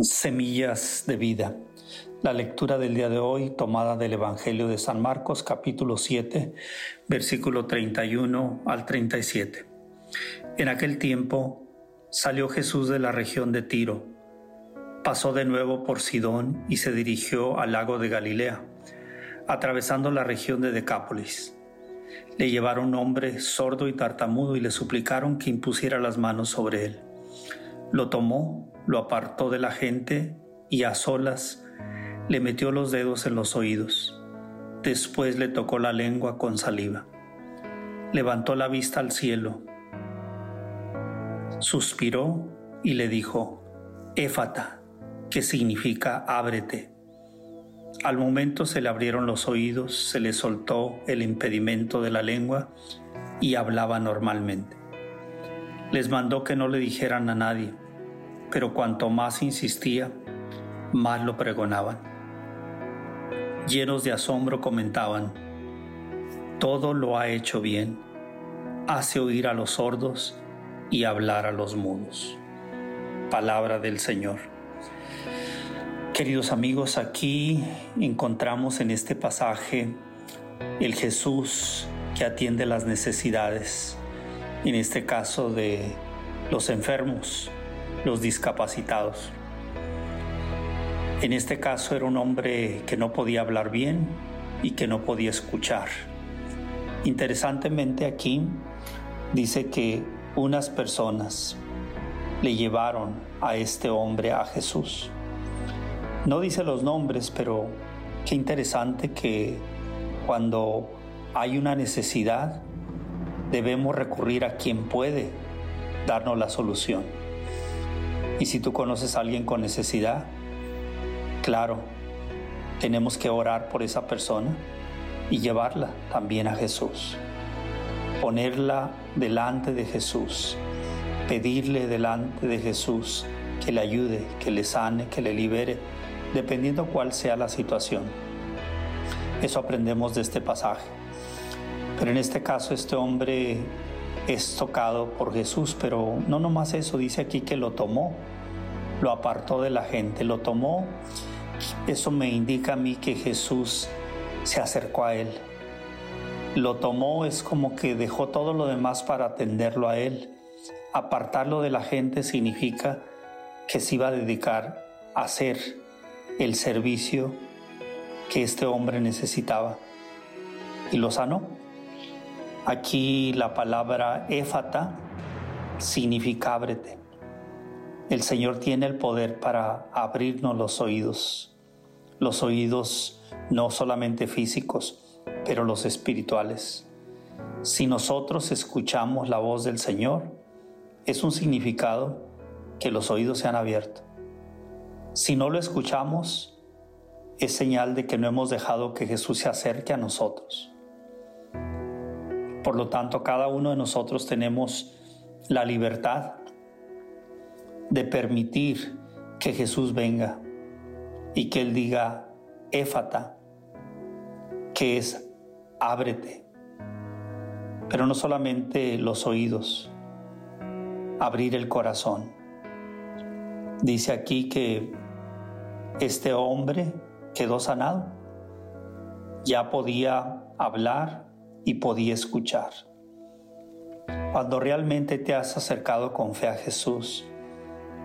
Semillas de vida. La lectura del día de hoy tomada del Evangelio de San Marcos capítulo 7 versículo 31 al 37. En aquel tiempo salió Jesús de la región de Tiro, pasó de nuevo por Sidón y se dirigió al lago de Galilea, atravesando la región de Decápolis. Le llevaron un hombre sordo y tartamudo y le suplicaron que impusiera las manos sobre él. Lo tomó lo apartó de la gente y a solas le metió los dedos en los oídos. Después le tocó la lengua con saliva. Levantó la vista al cielo, suspiró y le dijo, Éfata, que significa ábrete. Al momento se le abrieron los oídos, se le soltó el impedimento de la lengua y hablaba normalmente. Les mandó que no le dijeran a nadie pero cuanto más insistía, más lo pregonaban. Llenos de asombro comentaban, todo lo ha hecho bien, hace oír a los sordos y hablar a los mudos. Palabra del Señor. Queridos amigos, aquí encontramos en este pasaje el Jesús que atiende las necesidades, en este caso de los enfermos, los discapacitados. En este caso era un hombre que no podía hablar bien y que no podía escuchar. Interesantemente aquí dice que unas personas le llevaron a este hombre a Jesús. No dice los nombres, pero qué interesante que cuando hay una necesidad debemos recurrir a quien puede darnos la solución. Y si tú conoces a alguien con necesidad, claro, tenemos que orar por esa persona y llevarla también a Jesús. Ponerla delante de Jesús, pedirle delante de Jesús que le ayude, que le sane, que le libere, dependiendo cuál sea la situación. Eso aprendemos de este pasaje. Pero en este caso este hombre es tocado por Jesús, pero no nomás eso, dice aquí que lo tomó, lo apartó de la gente, lo tomó. Eso me indica a mí que Jesús se acercó a él. Lo tomó es como que dejó todo lo demás para atenderlo a él. Apartarlo de la gente significa que se iba a dedicar a hacer el servicio que este hombre necesitaba. Y lo sanó. Aquí la palabra éfata significa ábrete. El Señor tiene el poder para abrirnos los oídos, los oídos no solamente físicos, pero los espirituales. Si nosotros escuchamos la voz del Señor, es un significado que los oídos se han abierto. Si no lo escuchamos, es señal de que no hemos dejado que Jesús se acerque a nosotros. Por lo tanto, cada uno de nosotros tenemos la libertad de permitir que Jesús venga y que Él diga, éfata, que es ábrete. Pero no solamente los oídos, abrir el corazón. Dice aquí que este hombre quedó sanado, ya podía hablar, y podía escuchar. Cuando realmente te has acercado con fe a Jesús,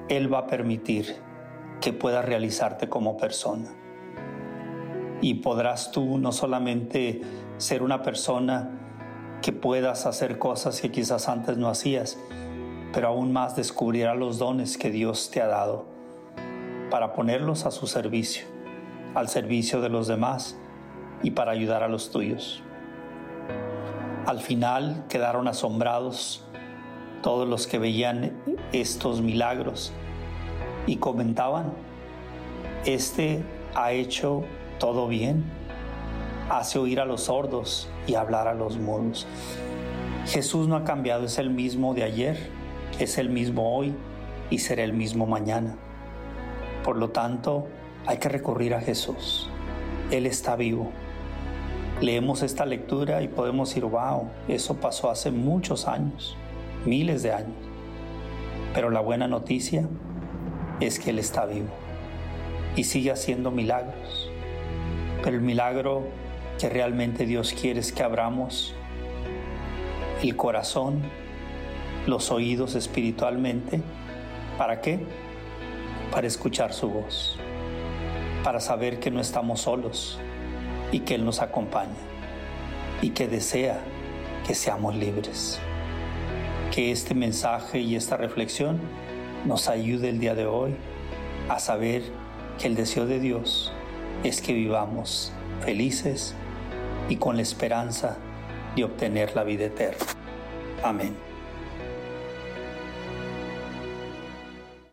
Él va a permitir que puedas realizarte como persona. Y podrás tú no solamente ser una persona que puedas hacer cosas que quizás antes no hacías, pero aún más descubrirás los dones que Dios te ha dado para ponerlos a su servicio, al servicio de los demás y para ayudar a los tuyos. Al final quedaron asombrados todos los que veían estos milagros y comentaban, este ha hecho todo bien, hace oír a los sordos y hablar a los mudos. Jesús no ha cambiado, es el mismo de ayer, es el mismo hoy y será el mismo mañana. Por lo tanto, hay que recurrir a Jesús. Él está vivo leemos esta lectura y podemos decir, wow, eso pasó hace muchos años, miles de años. Pero la buena noticia es que Él está vivo y sigue haciendo milagros. Pero el milagro que realmente Dios quiere es que abramos el corazón, los oídos espiritualmente. ¿Para qué? Para escuchar su voz, para saber que no estamos solos y que Él nos acompaña y que desea que seamos libres. Que este mensaje y esta reflexión nos ayude el día de hoy a saber que el deseo de Dios es que vivamos felices y con la esperanza de obtener la vida eterna. Amén.